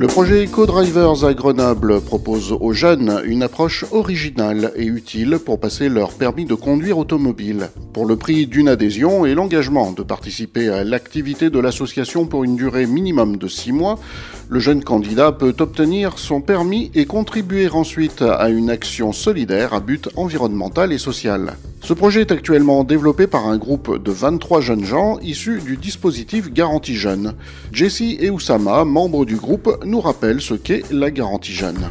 Le projet EcoDrivers à Grenoble propose aux jeunes une approche originale et utile pour passer leur permis de conduire automobile. Pour le prix d'une adhésion et l'engagement de participer à l'activité de l'association pour une durée minimum de 6 mois, le jeune candidat peut obtenir son permis et contribuer ensuite à une action solidaire à but environnemental et social. Ce projet est actuellement développé par un groupe de 23 jeunes gens issus du dispositif Garantie Jeune. Jessie et Oussama, membres du groupe, nous rappellent ce qu'est la Garantie Jeune.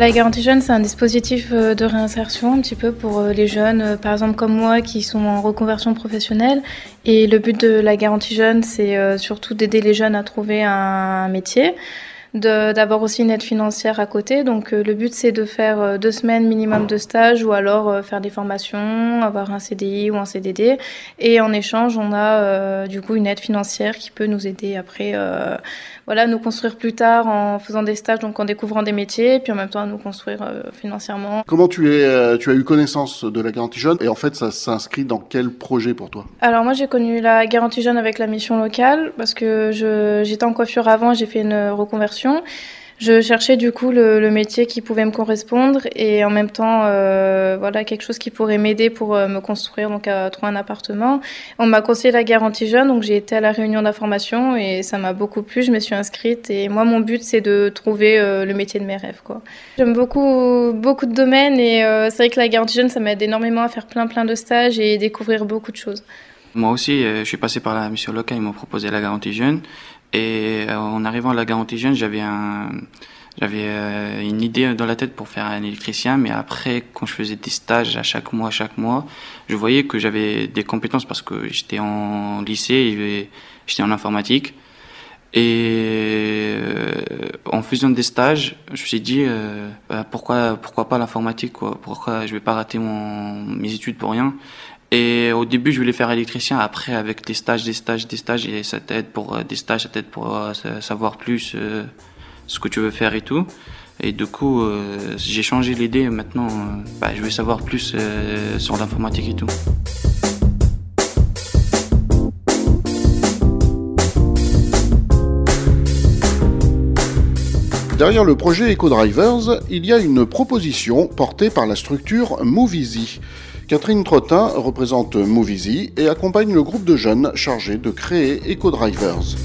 La garantie jeune, c'est un dispositif euh, de réinsertion un petit peu pour euh, les jeunes, euh, par exemple comme moi, qui sont en reconversion professionnelle. Et le but de la garantie jeune, c'est surtout d'aider les jeunes à trouver un métier d'avoir aussi une aide financière à côté. Donc le but c'est de faire deux semaines minimum de stage ou alors faire des formations, avoir un CDI ou un CDD. Et en échange, on a du coup une aide financière qui peut nous aider après voilà, nous construire plus tard en faisant des stages, donc en découvrant des métiers, puis en même temps à nous construire euh, financièrement. Comment tu, es, euh, tu as eu connaissance de la garantie jeune et en fait ça s'inscrit dans quel projet pour toi? Alors moi j'ai connu la garantie jeune avec la mission locale parce que j'étais en coiffure avant, j'ai fait une reconversion. Je cherchais du coup le, métier qui pouvait me correspondre et en même temps, euh, voilà, quelque chose qui pourrait m'aider pour euh, me construire, donc à trouver un appartement. On m'a conseillé la garantie jeune, donc j'ai été à la réunion d'information et ça m'a beaucoup plu. Je me suis inscrite et moi, mon but, c'est de trouver euh, le métier de mes rêves. J'aime beaucoup, beaucoup de domaines et c'est vrai que la garantie jeune, ça m'aide énormément à faire plein, plein de stages et découvrir beaucoup de choses. Moi aussi, je suis passé par la mission locale, ils m'ont proposé la garantie jeune. Et euh, en arrivant à la garantie jeune, j'avais euh, une idée dans la tête pour faire un électricien, mais après, quand je faisais des stages à chaque mois, chaque mois, je voyais que j'avais des compétences parce que j'étais en lycée et j'étais en informatique. Et euh, en faisant des stages, je me suis dit bah, pourquoi pourquoi pas l'informatique quoi? Pourquoi je vais pas rater mes études pour rien? Et au début, je voulais faire électricien. Après, avec des stages, des stages, des stages, et ça t'aide pour euh, des stages, ça t'aide pour euh, savoir plus euh, ce que tu veux faire et tout. Et du coup, j'ai changé l'idée. Maintenant, bah, je vais savoir plus sur l'informatique et tout. Derrière le projet EcoDrivers, il y a une proposition portée par la structure Movizy. Catherine Trottin représente Movizy et accompagne le groupe de jeunes chargé de créer EcoDrivers.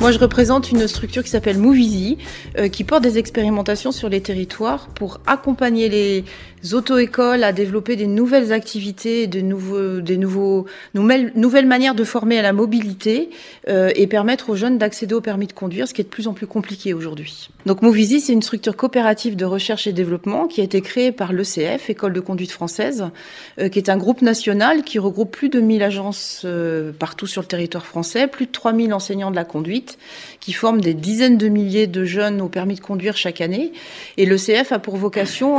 Moi, je représente une structure qui s'appelle Movizy, euh, qui porte des expérimentations sur les territoires pour accompagner les auto-écoles à développer des nouvelles activités, de nouveaux, des nouveaux, nouvelles, nouvelles manières de former à la mobilité euh, et permettre aux jeunes d'accéder au permis de conduire, ce qui est de plus en plus compliqué aujourd'hui. Donc Movizy, c'est une structure coopérative de recherche et développement qui a été créée par l'ECF, École de conduite française, euh, qui est un groupe national qui regroupe plus de 1000 agences euh, partout sur le territoire français, plus de 3000 enseignants de la conduite, qui forment des dizaines de milliers de jeunes au permis de conduire chaque année. Et l'ECF a pour vocation,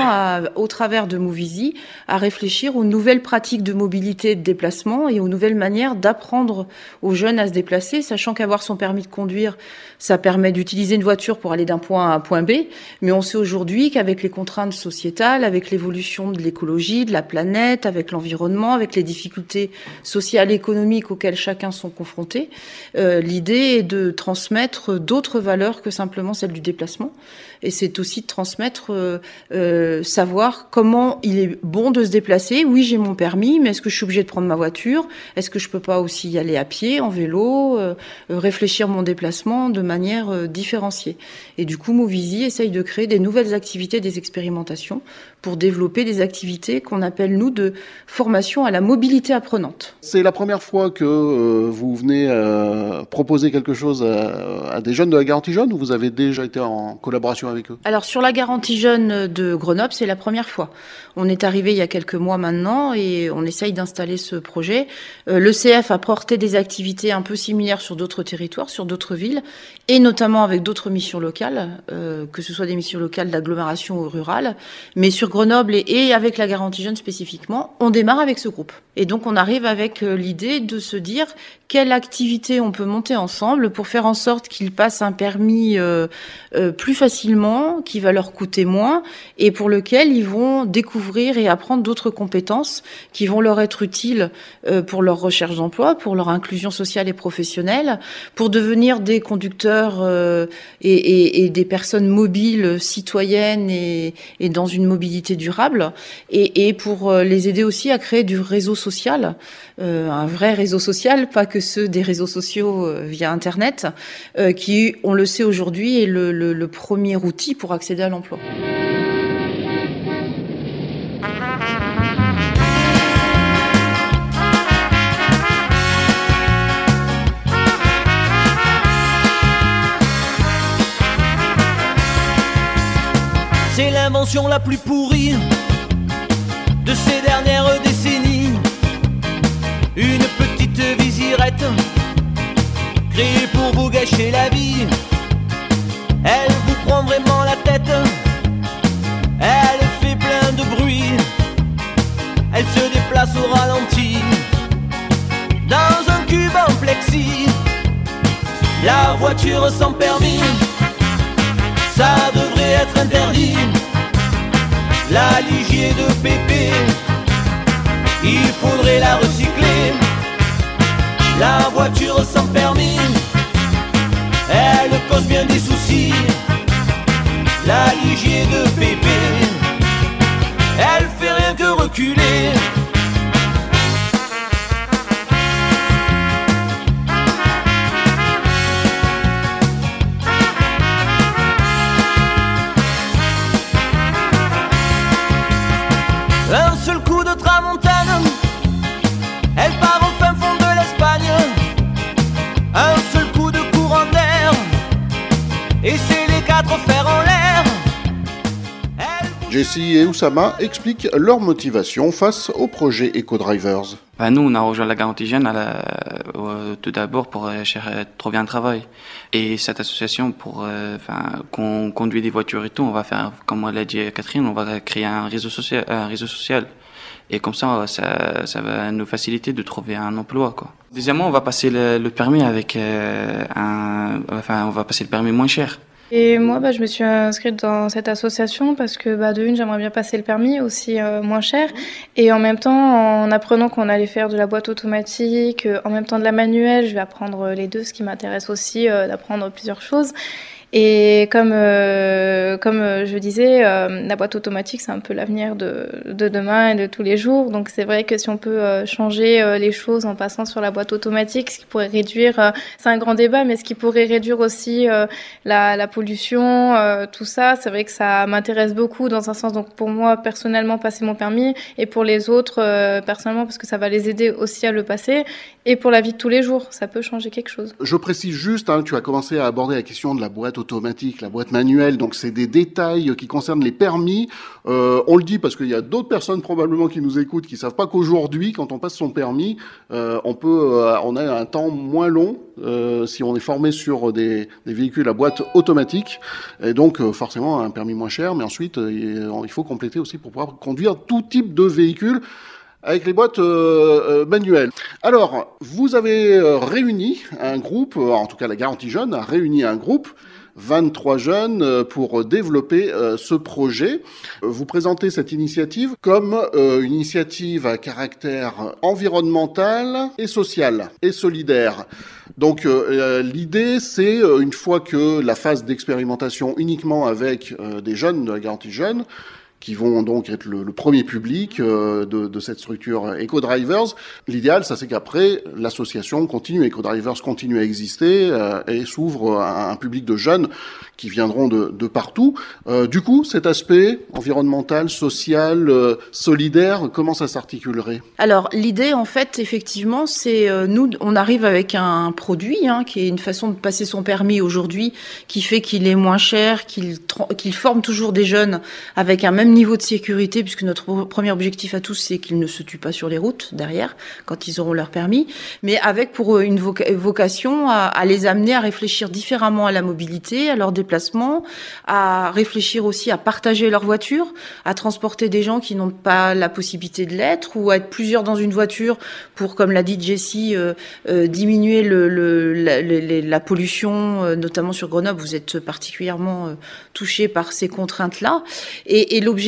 au travail de Movizy à réfléchir aux nouvelles pratiques de mobilité et de déplacement et aux nouvelles manières d'apprendre aux jeunes à se déplacer, sachant qu'avoir son permis de conduire, ça permet d'utiliser une voiture pour aller d'un point A à un point B. Mais on sait aujourd'hui qu'avec les contraintes sociétales, avec l'évolution de l'écologie, de la planète, avec l'environnement, avec les difficultés sociales et économiques auxquelles chacun sont confrontés, euh, l'idée est de transmettre d'autres valeurs que simplement celle du déplacement. Et c'est aussi de transmettre, euh, euh, savoir comment il est bon de se déplacer. Oui, j'ai mon permis, mais est-ce que je suis obligé de prendre ma voiture? Est-ce que je peux pas aussi y aller à pied, en vélo, euh, réfléchir mon déplacement de manière euh, différenciée? Et du coup, Movizy essaye de créer des nouvelles activités, des expérimentations pour développer des activités qu'on appelle, nous, de formation à la mobilité apprenante. C'est la première fois que euh, vous venez euh, proposer quelque chose à, à, des jeunes de la garantie jeune ou vous avez déjà été en collaboration avec eux? Alors, sur la garantie jeune de Grenoble, c'est la première fois. On est arrivé il y a quelques mois maintenant et on essaye d'installer ce projet. Euh, le CF a porté des activités un peu similaires sur d'autres territoires, sur d'autres villes et notamment avec d'autres missions locales, euh, que ce soit des missions locales d'agglomération ou rurales. Mais sur Grenoble et, avec la garantie jeune spécifiquement, on démarre avec ce groupe. Et donc on arrive avec euh, l'idée de se dire quelle activité on peut monter ensemble pour faire en sorte qu'ils passent un permis euh, euh, plus facilement, qui va leur coûter moins, et pour lequel ils vont découvrir et apprendre d'autres compétences qui vont leur être utiles euh, pour leur recherche d'emploi, pour leur inclusion sociale et professionnelle, pour devenir des conducteurs et, et, et, des personnes mobiles, citoyennes et, et dans une mobilité durable, et, et, pour les aider aussi à créer du réseau social, un vrai réseau social, pas que ceux des réseaux sociaux via Internet, qui, on le sait aujourd'hui, est le le, premier outil pour accéder à l'emploi. C'est l'invention la plus pourrie de ces dernières décennies. Une petite visirette créée pour vous gâcher la vie. Elle vous prend vraiment la tête. Elle fait plein de bruit. Elle se déplace au ralenti. Dans un cube en plexi. La voiture sans permis. Ça devrait être interdit. La ligier de pépé. Il faudrait la recycler. La voiture sans permis elle cause bien des soucis. La ligier de pépé, elle fait rien que reculer. Elle Jessie et Oussama expliquent leur motivation face au projet EcoDrivers. Bah, nous, on a rejoint la garantie jeune euh, tout d'abord pour euh, chercher, trouver un travail. Et cette association, pour euh, qu'on conduit des voitures et tout, on va faire, comme l'a dit Catherine, on va créer un réseau social. Un réseau social. Et comme ça, ça, va nous faciliter de trouver un emploi. Quoi. Deuxièmement, on va passer le, permis avec euh, on va passer le permis moins cher. Et moi, bah, je me suis inscrite dans cette association parce que, bah, de une, j'aimerais bien passer le permis aussi euh, moins cher. Et en même temps, en apprenant qu'on allait faire de la boîte automatique, euh, en même temps de la manuelle, je vais apprendre les deux, ce qui m'intéresse aussi, euh, d'apprendre plusieurs choses. Et comme, euh, comme je disais, euh, la boîte automatique, c'est un peu l'avenir de, de demain et de tous les jours. Donc c'est vrai que si on peut euh, changer euh, les choses en passant sur la boîte automatique, ce qui pourrait réduire, euh, c'est un grand débat, mais ce qui pourrait réduire aussi euh, la, la pollution, euh, tout ça, c'est vrai que ça m'intéresse beaucoup dans un sens. Donc pour moi, personnellement, passer mon permis et pour les autres, euh, personnellement, parce que ça va les aider aussi à le passer. Et pour la vie de tous les jours, ça peut changer quelque chose. Je précise juste, hein, tu as commencé à aborder la question de la boîte automatique, la boîte manuelle, donc c'est des détails qui concernent les permis. Euh, on le dit parce qu'il y a d'autres personnes probablement qui nous écoutent qui savent pas qu'aujourd'hui, quand on passe son permis, euh, on peut, euh, on a un temps moins long si on est formé sur des, véhicules à boîte automatique, et donc forcément un permis moins cher. Mais ensuite, il faut compléter aussi pour pouvoir conduire tout type de véhicule avec les boîtes manuelles. Alors, vous avez réuni un groupe, en tout cas la Garantie Jeune a réuni un groupe, 23 jeunes, pour développer ce projet. Vous présentez cette initiative comme une initiative à caractère environnemental et social et solidaire. Donc l'idée, c'est une fois que la phase d'expérimentation uniquement avec des jeunes de la Garantie Jeune, qui vont donc être le, premier public euh, de, cette structure EcoDrivers. L'idéal, ça c'est qu'après, l'association continue, EcoDrivers continue à exister euh, et s'ouvre à un public de jeunes qui viendront de, partout. Euh, du coup, cet aspect environnemental, social, solidaire, comment ça s'articulerait? Alors, l'idée, en fait, effectivement, c'est nous, on arrive avec un produit hein, qui est une façon de passer son permis aujourd'hui, qui fait qu'il est moins cher, qu'il qu'il forme toujours des jeunes avec un même niveau de sécurité, puisque notre premier objectif à tous, c'est qu'ils ne se tuent pas sur les routes derrière, quand ils auront leur permis, mais avec pour eux une vocation à, les amener à réfléchir différemment à la mobilité, à leur déplacement, à réfléchir aussi à partager leur voiture, à transporter des gens qui n'ont pas la possibilité de l'être, ou à être plusieurs dans une voiture pour, comme l'a dit Jessie, euh, euh, diminuer la, pollution, euh, notamment sur Grenoble. Vous êtes particulièrement euh, touché par ces contraintes-là. Et, et l'objectif,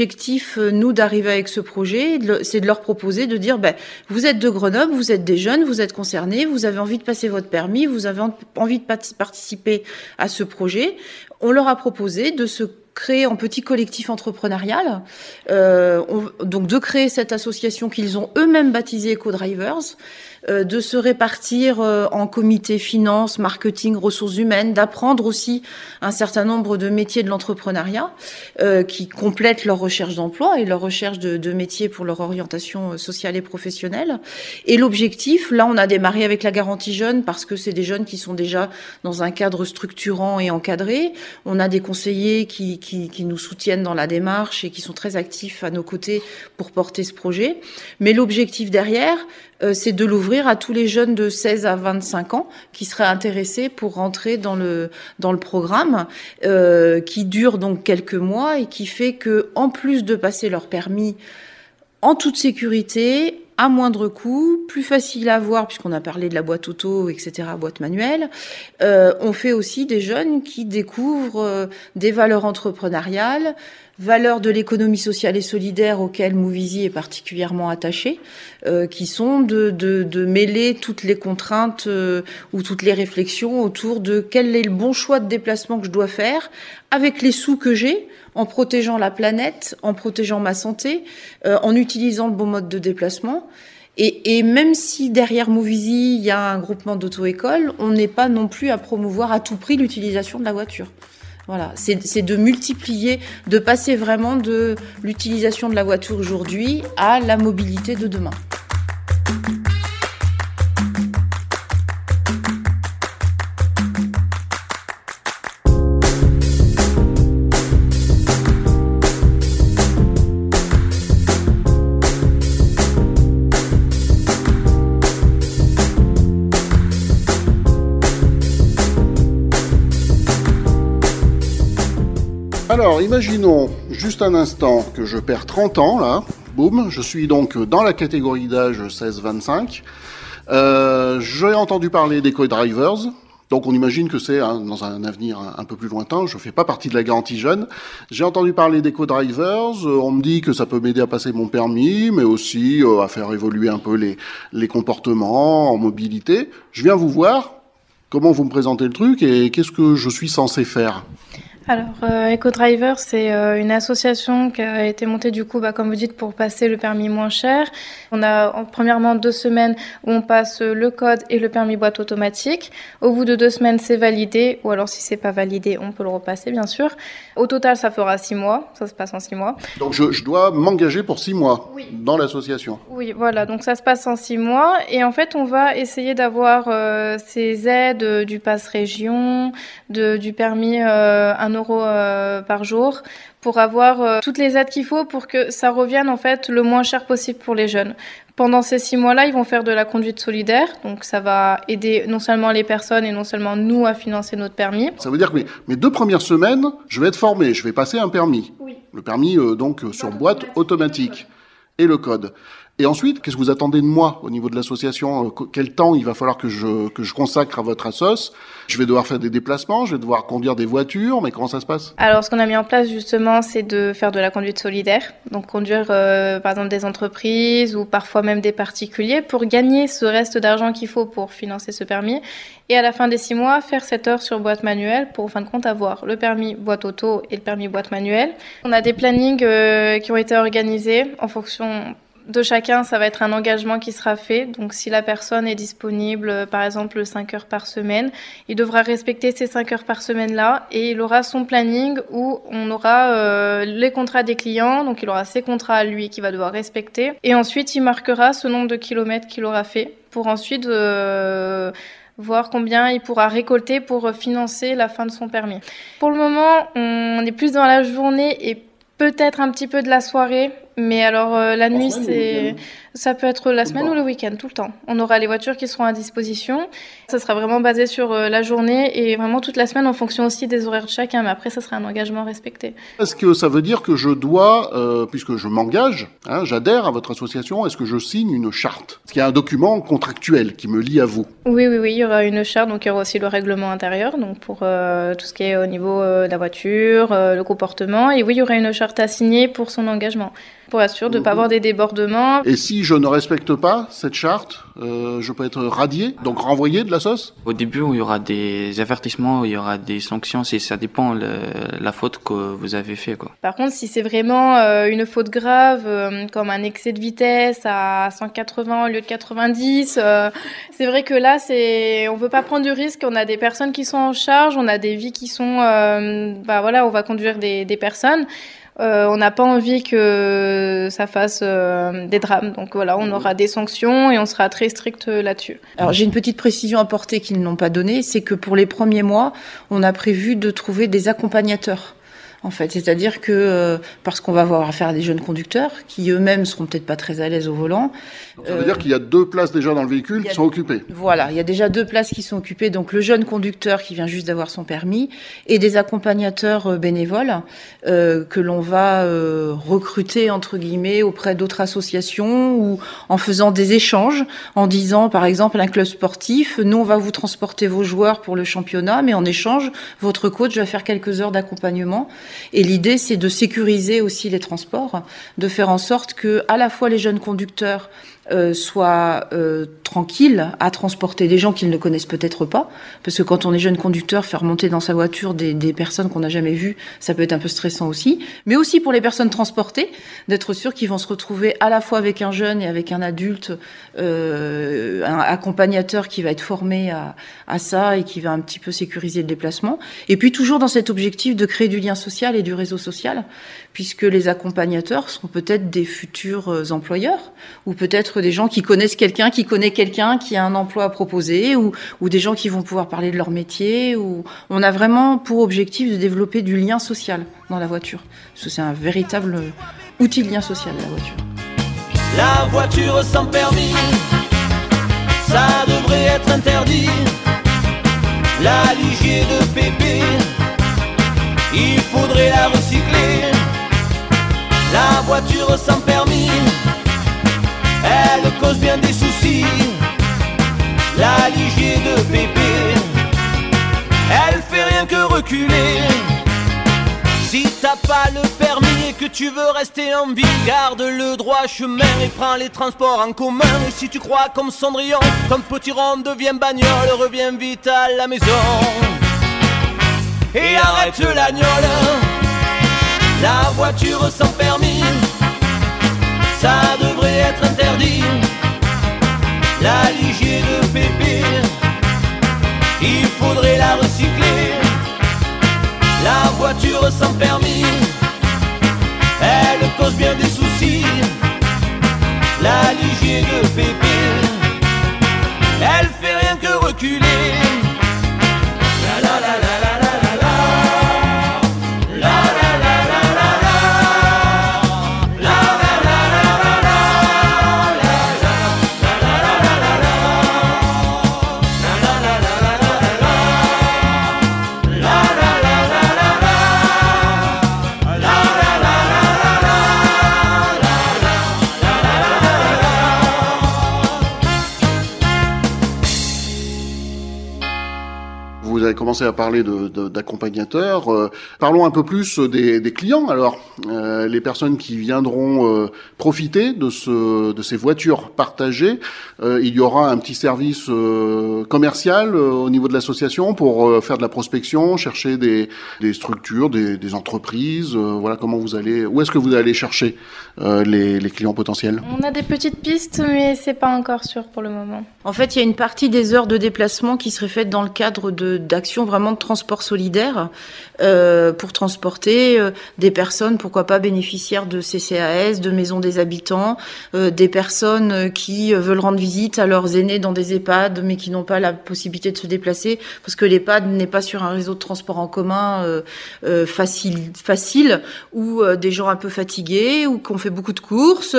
euh, nous, d'arriver avec ce projet, c'est de leur proposer de dire, ben, vous êtes de Grenoble, vous êtes des jeunes, vous êtes concernés, vous avez envie de passer votre permis, vous avez envie de participer à ce projet. On leur a proposé de se créer en petit collectif entrepreneurial, euh, on, donc de créer cette association qu'ils ont eux-mêmes baptisée EcoDrivers, euh, de se répartir euh, en comité finance, marketing, ressources humaines, d'apprendre aussi un certain nombre de métiers de l'entrepreneuriat euh, qui complètent leur recherche d'emploi et leur recherche de, de métiers pour leur orientation sociale et professionnelle. Et l'objectif, là, on a démarré avec la garantie jeune parce que c'est des jeunes qui sont déjà dans un cadre structurant et encadré. On a des conseillers qui, qui, qui nous soutiennent dans la démarche et qui sont très actifs à nos côtés pour porter ce projet. Mais l'objectif derrière, euh, c'est de l'ouvrir à tous les jeunes de 16 à 25 ans qui seraient intéressés pour rentrer dans le dans le programme euh, qui dure donc quelques mois et qui fait que en plus de passer leur permis en toute sécurité, à moindre coût, plus facile à voir puisqu'on a parlé de la boîte auto, etc., boîte manuelle. Euh, on fait aussi des jeunes qui découvrent euh, des valeurs entrepreneuriales, valeurs de l'économie sociale et solidaire auxquelles Mouvisi est particulièrement attaché, euh, qui sont de, mêler toutes les contraintes ou toutes les réflexions autour de quel est le bon choix de déplacement que je dois faire avec les sous que j'ai, en protégeant la planète, en protégeant ma santé, euh, en utilisant le bon mode de déplacement. Et, et, même si derrière Mouvisi, il y a un groupement d'auto-école, on n'est pas non plus à promouvoir à tout prix l'utilisation de la voiture. Voilà, c'est de multiplier, de passer vraiment de l'utilisation de la voiture aujourd'hui à la mobilité de demain. Alors, imaginons juste un instant que je perds 30 ans, là. Boum, je suis donc dans la catégorie d'âge 16-25. Euh, J'ai entendu parler des co-drivers. Donc on imagine que c'est hein, dans un avenir un, peu plus lointain. Je fais pas partie de la garantie jeune. J'ai entendu parler des co-drivers. Euh, on me dit que ça peut m'aider à passer mon permis, mais aussi euh, à faire évoluer un peu les, les comportements en mobilité. Je viens vous voir. Comment vous me présentez le truc et qu'est-ce que je suis censé faire? Alors, euh, EcoDriver, c'est euh, une association qui a été montée du coup, bah, comme vous dites, pour passer le permis moins cher. On a en, premièrement deux semaines où on passe le code et le permis boîte automatique. Au bout de deux semaines, c'est validé, ou alors si c'est pas validé, on peut le repasser, bien sûr. Au total, ça fera six mois. Ça se passe en six mois. Donc, je, je dois m'engager pour six mois Oui. dans l'association. Oui, voilà. Donc, ça se passe en six mois. Et en fait, on va essayer d'avoir euh, ces aides euh, du pass région, de, du permis euh, 1 euh, par jour, pour avoir euh, toutes les aides qu'il faut pour que ça revienne en fait le moins cher possible pour les jeunes. Pendant ces six mois-là, ils vont faire de la conduite solidaire, donc ça va aider non seulement les personnes et non seulement nous à financer notre permis. Ça veut dire que mes, mes deux premières semaines, je vais être formé, je vais passer un permis. Oui. Le permis euh, donc sur boîte automatique et le code. Et ensuite, qu'est-ce que vous attendez de moi au niveau de l'association Euh, Quel temps il va falloir que je, que je consacre à votre assos? Je vais devoir faire des déplacements, je vais devoir conduire des voitures, mais comment ça se passe? Alors, ce qu'on a mis en place justement, c'est de faire de la conduite solidaire, donc conduire euh, par exemple des entreprises ou parfois même des particuliers pour gagner ce reste d'argent qu'il faut pour financer ce permis. Et à la fin des six mois, faire 7 heures sur boîte manuelle pour en fin de compte avoir le permis boîte auto et le permis boîte manuelle. On a des plannings euh, qui ont été organisés en fonction de chacun, ça va être un engagement qui sera fait. Donc, si la personne est disponible, euh, par exemple, 5 heures par semaine, il devra respecter ces 5 heures par semaine-là et il aura son planning où on aura euh, les contrats des clients. Donc, il aura ses contrats à lui qu'il va devoir respecter. Et ensuite, il marquera ce nombre de kilomètres qu'il aura fait pour ensuite euh, voir combien il pourra récolter pour financer la fin de son permis. Pour le moment, on est plus dans la journée et peut-être un petit peu de la soirée, mais alors euh, la nuit, c'est ça peut être la semaine ou le week-end, tout le temps. On aura les voitures qui seront à disposition. Ça sera vraiment basé sur euh, la journée et vraiment toute la semaine en fonction aussi des horaires de chacun. Mais après, ça sera un engagement respecté. Est-ce que ça veut dire que je dois, euh, puisque je m'engage, hein, j'adhère à votre association, est-ce que je signe une charte? Est-ce qu'il y a un document contractuel qui me lie à vous Oui, oui, oui, il y aura une charte, donc il y aura aussi le règlement intérieur, donc pour tout ce qui est au niveau de la voiture, le comportement. Et oui, il y aura une charte à signer pour son engagement pour être sûr de ne pas avoir des débordements. Et si je ne respecte pas cette charte, euh, je peux être radié, donc renvoyé de la sauce? Au début, il y aura des avertissements, il y aura des sanctions, si ça dépend de la faute que vous avez fait. Quoi. Par contre, si c'est vraiment euh, une faute grave, euh, comme un excès de vitesse à 180 au lieu de 90, c'est vrai que là, c'est, on veut pas prendre du risque. On a des personnes qui sont en charge, on a des vies qui sont, bah voilà, on va conduire des, des personnes. Euh, on n'a pas envie que ça fasse euh, des drames. Donc voilà, on aura des sanctions et on sera très strict là-dessus. Alors j'ai une petite précision à apporter qu'ils n'ont pas donnée, c'est que pour les premiers mois, on a prévu de trouver des accompagnateurs en fait. C'est-à-dire que euh, parce qu'on va avoir affaire à des jeunes conducteurs qui eux-mêmes seront peut-être pas très à l'aise au volant. ça veut dire qu'il y a deux places déjà dans le véhicule qui sont occupées. Voilà, il y a déjà deux places qui sont occupées. Donc le jeune conducteur qui vient juste d'avoir son permis et des accompagnateurs euh, bénévoles euh, que l'on va recruter entre guillemets auprès d'autres associations ou en faisant des échanges, en disant par exemple un club sportif, nous on va vous transporter vos joueurs pour le championnat, mais en échange votre coach va faire quelques heures d'accompagnement et l'idée, c'est de sécuriser aussi les transports, de faire en sorte que à la fois les jeunes conducteurs euh, soit euh, tranquille à transporter des gens qu'ils ne connaissent peut-être pas, parce que quand on est jeune conducteur, faire monter dans sa voiture des, des personnes qu'on n'a jamais vues, ça peut être un peu stressant aussi, mais aussi pour les personnes transportées, d'être sûr qu'ils vont se retrouver à la fois avec un jeune et avec un adulte, euh, un accompagnateur qui va être formé à, à ça et qui va un petit peu sécuriser le déplacement, et puis toujours dans cet objectif de créer du lien social et du réseau social, puisque les accompagnateurs sont peut-être des futurs euh, employeurs, ou peut-être des gens qui connaissent quelqu'un, qui connaît quelqu'un qui a un emploi à proposer, ou, ou des gens qui vont pouvoir parler de leur métier. Ou on a vraiment pour objectif de développer du lien social dans la voiture. Parce que c'est un véritable outil de lien social la voiture. La voiture sans permis, ça devrait être interdit. La ligier de pépé, il faudrait la recycler. La voiture sans permis des soucis. La ligier de bébé, elle fait rien que reculer. Si t'as pas le permis et que tu veux rester en vie, garde le droit chemin et prends les transports en commun. Et si tu crois comme Cendrillon, ton petit rond devient bagnole, reviens vite à la maison. Et arrête l'agnole, la voiture sans permis ça devrait être interdit. La ligier de pépé, il faudrait la recycler. La voiture sans permis, elle cause bien des soucis. La ligier de pépé, elle fait rien que reculer. Commencé à parler d'accompagnateurs. De, euh, parlons un peu plus des, clients. Alors, euh, les personnes qui viendront euh, profiter de, ce, de ces voitures partagées, il y aura un petit service commercial au niveau de l'association pour faire de la prospection, chercher des, des structures, des, des entreprises. voilà comment vous allez. Où est-ce que vous allez chercher les, les clients potentiels? On a des petites pistes, mais c'est pas encore sûr pour le moment. En fait, il y a une partie des heures de déplacement qui serait faite dans le cadre de actions vraiment de transport solidaire euh, pour transporter euh, des personnes, pourquoi pas bénéficiaires de CCAS, de maisons des habitants, euh, des personnes qui veulent rendre visite à leurs aînés dans des EHPAD, mais qui n'ont pas la possibilité de se déplacer, parce que l'EHPAD n'est pas sur un réseau de transport en commun facile, facile, ou des gens un peu fatigués, ou qui ont fait beaucoup de courses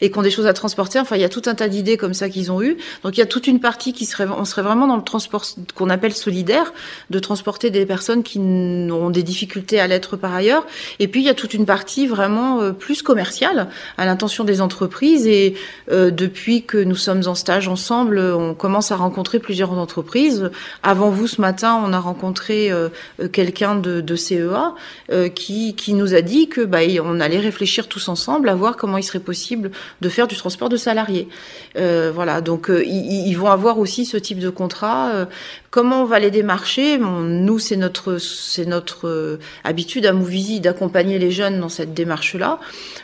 et qui ont des choses à transporter. Enfin, il y a tout un tas d'idées comme ça qu'ils ont eu. Donc, il y a toute une partie qui serait, on serait vraiment dans le transport qu'on appelle solidaire, de transporter des personnes qui ont des difficultés à l'être par ailleurs. Et puis il y a toute une partie vraiment euh, plus commerciale à l'intention des entreprises. Et euh, depuis que nous sommes en stage ensemble, on commence à rencontrer plusieurs entreprises. Avant vous, ce matin, on a rencontré euh, quelqu'un de, de, CEA qui, qui nous a dit que bah, on allait réfléchir tous ensemble à voir comment il serait possible de faire du transport de salariés. voilà, donc ils, ils, vont avoir aussi ce type de contrat Comment on va les démarcher Nous, c'est notre, c'est notre euh, habitude à Mouvisi d'accompagner les jeunes dans cette démarche-là.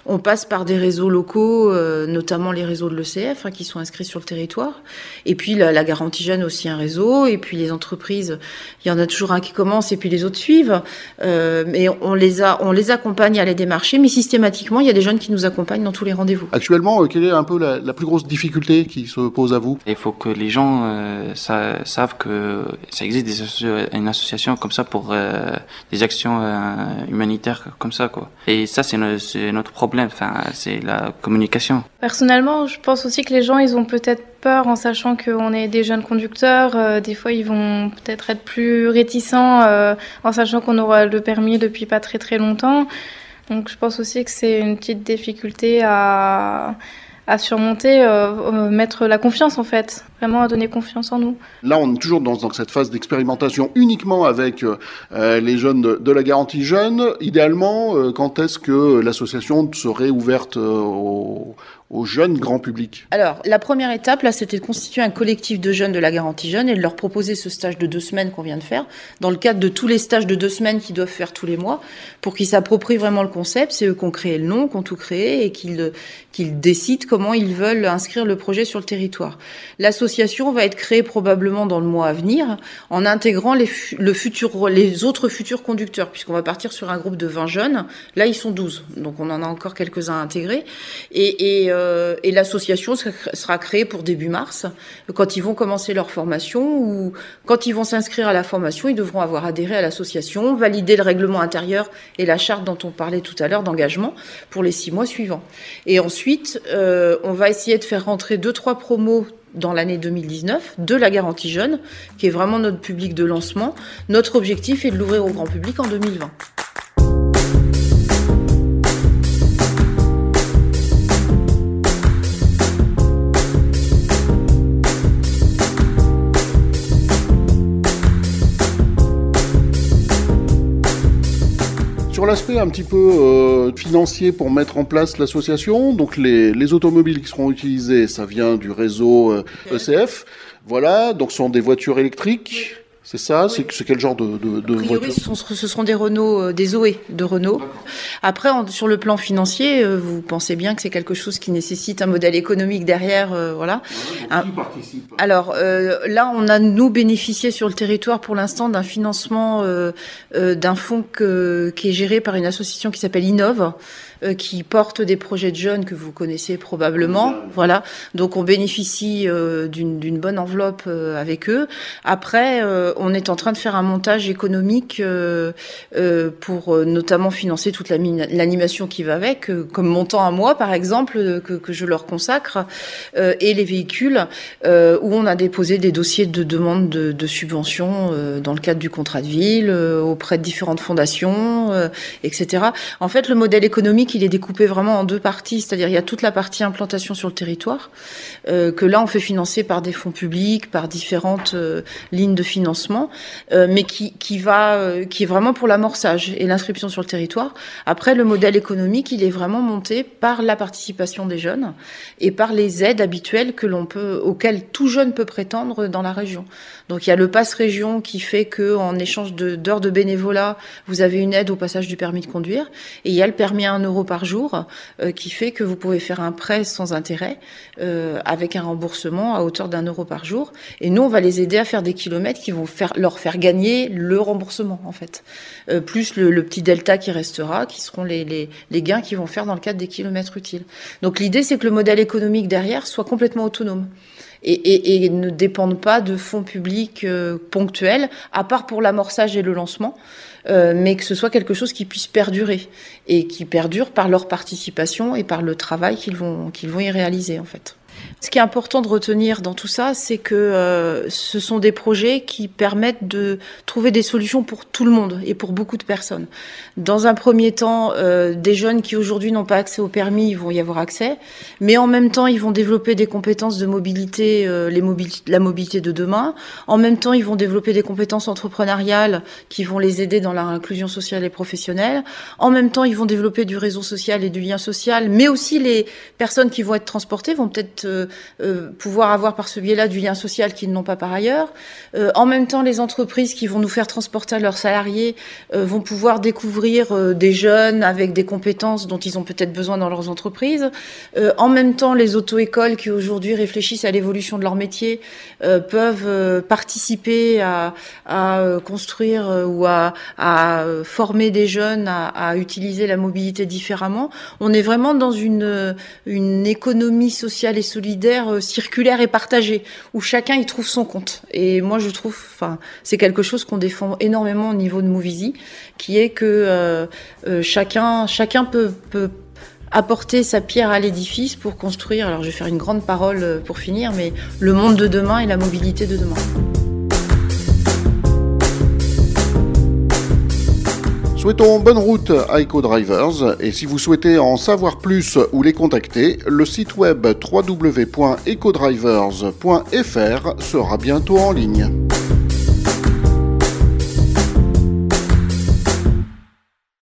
On passe par des réseaux locaux, euh, notamment les réseaux de l'ECF, hein, qui sont inscrits sur le territoire. Et puis la, la, garantie jeune aussi un réseau. Et puis les entreprises, il y en a toujours un qui commence et puis les autres suivent. Euh, mais on les a, on les accompagne à les démarcher, mais systématiquement, il y a des jeunes qui nous accompagnent dans tous les rendez-vous. Actuellement, quelle est un peu la, la, plus grosse difficulté qui se pose à vous? Il faut que les gens savent que ça existe une association comme ça pour euh, des actions euh, humanitaires comme ça quoi. Et ça c'est notre problème, enfin c'est la communication. Personnellement, je pense aussi que les gens ils ont peut-être peur en sachant qu'on est des jeunes conducteurs. Euh, des fois, ils vont peut-être être plus réticents en sachant qu'on aura le permis depuis pas très très longtemps. Donc, je pense aussi que c'est une petite difficulté à à surmonter, euh, euh, mettre la confiance en fait, vraiment à donner confiance en nous. Là, on est toujours dans, cette phase d'expérimentation uniquement avec euh, les jeunes de, de, la garantie jeune. Idéalement, quand est-ce que l'association serait ouverte aux, au jeune grand public Alors, la première étape, là, c'était de constituer un collectif de jeunes de la garantie jeune et de leur proposer ce stage de deux semaines qu'on vient de faire, dans le cadre de tous les stages de deux semaines qu'ils doivent faire tous les mois, pour qu'ils s'approprient vraiment le concept. C'est eux qui ont créé le nom, qui ont tout créé et qu'ils décident comment ils veulent inscrire le projet sur le territoire. L'association va être créée probablement dans le mois à venir, en intégrant les, le futur, les autres futurs conducteurs, puisqu'on va partir sur un groupe de 20 jeunes. Là, ils sont 12, donc on en a encore quelques-uns intégrés. Et, et euh, et l'association sera créée pour début mars, quand ils vont commencer leur formation ou quand ils vont s'inscrire à la formation, ils devront avoir adhéré à l'association, valider le règlement intérieur et la charte dont on parlait tout à l'heure d'engagement pour les six mois suivants. Et ensuite, euh, on va essayer de faire rentrer deux trois promos dans l'année 2019 de la garantie jeune, qui est vraiment notre public de lancement. Notre objectif est de l'ouvrir au grand public en 2020. L'aspect un petit peu euh, financier pour mettre en place l'association, donc les, les, automobiles qui seront utilisées, ça vient du réseau euh, ECF. Voilà, donc ce sont des voitures électriques. C'est ça C'est quel genre de, de, de voiture ce, ce, seront des Renault, euh, des Zoé de Renault. Après, sur le plan financier, euh, vous pensez bien que c'est quelque chose qui nécessite un modèle économique derrière, euh, voilà. participe Alors là, on a nous bénéficié sur le territoire pour l'instant d'un financement d'un fonds que, qui est géré par une association qui s'appelle Innove. Qui portent des projets de jeunes que vous connaissez probablement. Voilà. Donc on bénéficie d'une bonne enveloppe avec eux. Après, on est en train de faire un montage économique pour notamment financer toute l'animation qui va avec, comme montant à moi par exemple que, je leur consacre, et les véhicules où on a déposé des dossiers de demande de, de subventions dans le cadre du contrat de ville auprès de différentes fondations, etc. En fait, le modèle économique il est découpé vraiment en deux parties, c'est-à-dire il y a toute la partie implantation sur le territoire, euh, que là on fait financer par des fonds publics, par différentes euh, lignes de financement, euh, mais qui, qui va, euh, qui est vraiment pour l'amorçage et l'inscription sur le territoire. Après, le modèle économique, il est vraiment monté par la participation des jeunes et par les aides habituelles que l'on peut, auxquelles tout jeune peut prétendre dans la région. Donc il y a le pass région qui fait que en échange d'heures de, bénévolat, vous avez une aide au passage du permis de conduire, et il y a le permis à 1 euro par jour, qui fait que vous pouvez faire un prêt sans intérêt avec un remboursement à hauteur d'un euro par jour. Et nous, on va les aider à faire des kilomètres qui vont leur faire gagner le remboursement, en fait. plus le, petit delta qui restera, qui seront les, les, gains qu'ils vont faire dans le cadre des kilomètres utiles. Donc l'idée, c'est que le modèle économique derrière soit complètement autonome et, ne dépendent pas de fonds publics euh, ponctuels, à part pour l'amorçage et le lancement, euh, mais que ce soit quelque chose qui puisse perdurer et qui perdure par leur participation et par le travail qu'ils vont, qu'ils vont y réaliser en fait. Ce qui est important de retenir dans tout ça, c'est que euh, ce sont des projets qui permettent de trouver des solutions pour tout le monde et pour beaucoup de personnes. Dans un premier temps, euh, des jeunes qui aujourd'hui n'ont pas accès au permis, ils vont y avoir accès, mais en même temps, ils vont développer des compétences de mobilité, euh, la mobilité de demain. En même temps, ils vont développer des compétences entrepreneuriales qui vont les aider dans leur inclusion sociale et professionnelle. En même temps, ils vont développer du réseau social et du lien social, mais aussi les personnes qui vont être transportées vont peut-être pouvoir avoir par ce biais-là du lien social qu'ils n'ont pas par ailleurs. Euh, en même temps, les entreprises qui vont nous faire transporter leurs salariés vont pouvoir découvrir des jeunes avec des compétences dont ils ont peut-être besoin dans leurs entreprises. en même temps, les auto-écoles qui aujourd'hui réfléchissent à l'évolution de leur métier peuvent participer à, construire ou à, former des jeunes à, utiliser la mobilité différemment. On est vraiment dans une, une économie sociale et solidaire, euh, circulaire et partagé, où chacun y trouve son compte. Et moi, je trouve, c'est quelque chose qu'on défend énormément au niveau de Movizy, qui est que euh, euh, chacun, chacun peut, peut apporter sa pierre à l'édifice pour construire, alors je vais faire une grande parole pour finir, mais le monde de demain et la mobilité de demain. Souhaitons bonne route à EcoDrivers et si vous souhaitez en savoir plus ou les contacter, le site web www.ecodrivers.fr sera bientôt en ligne.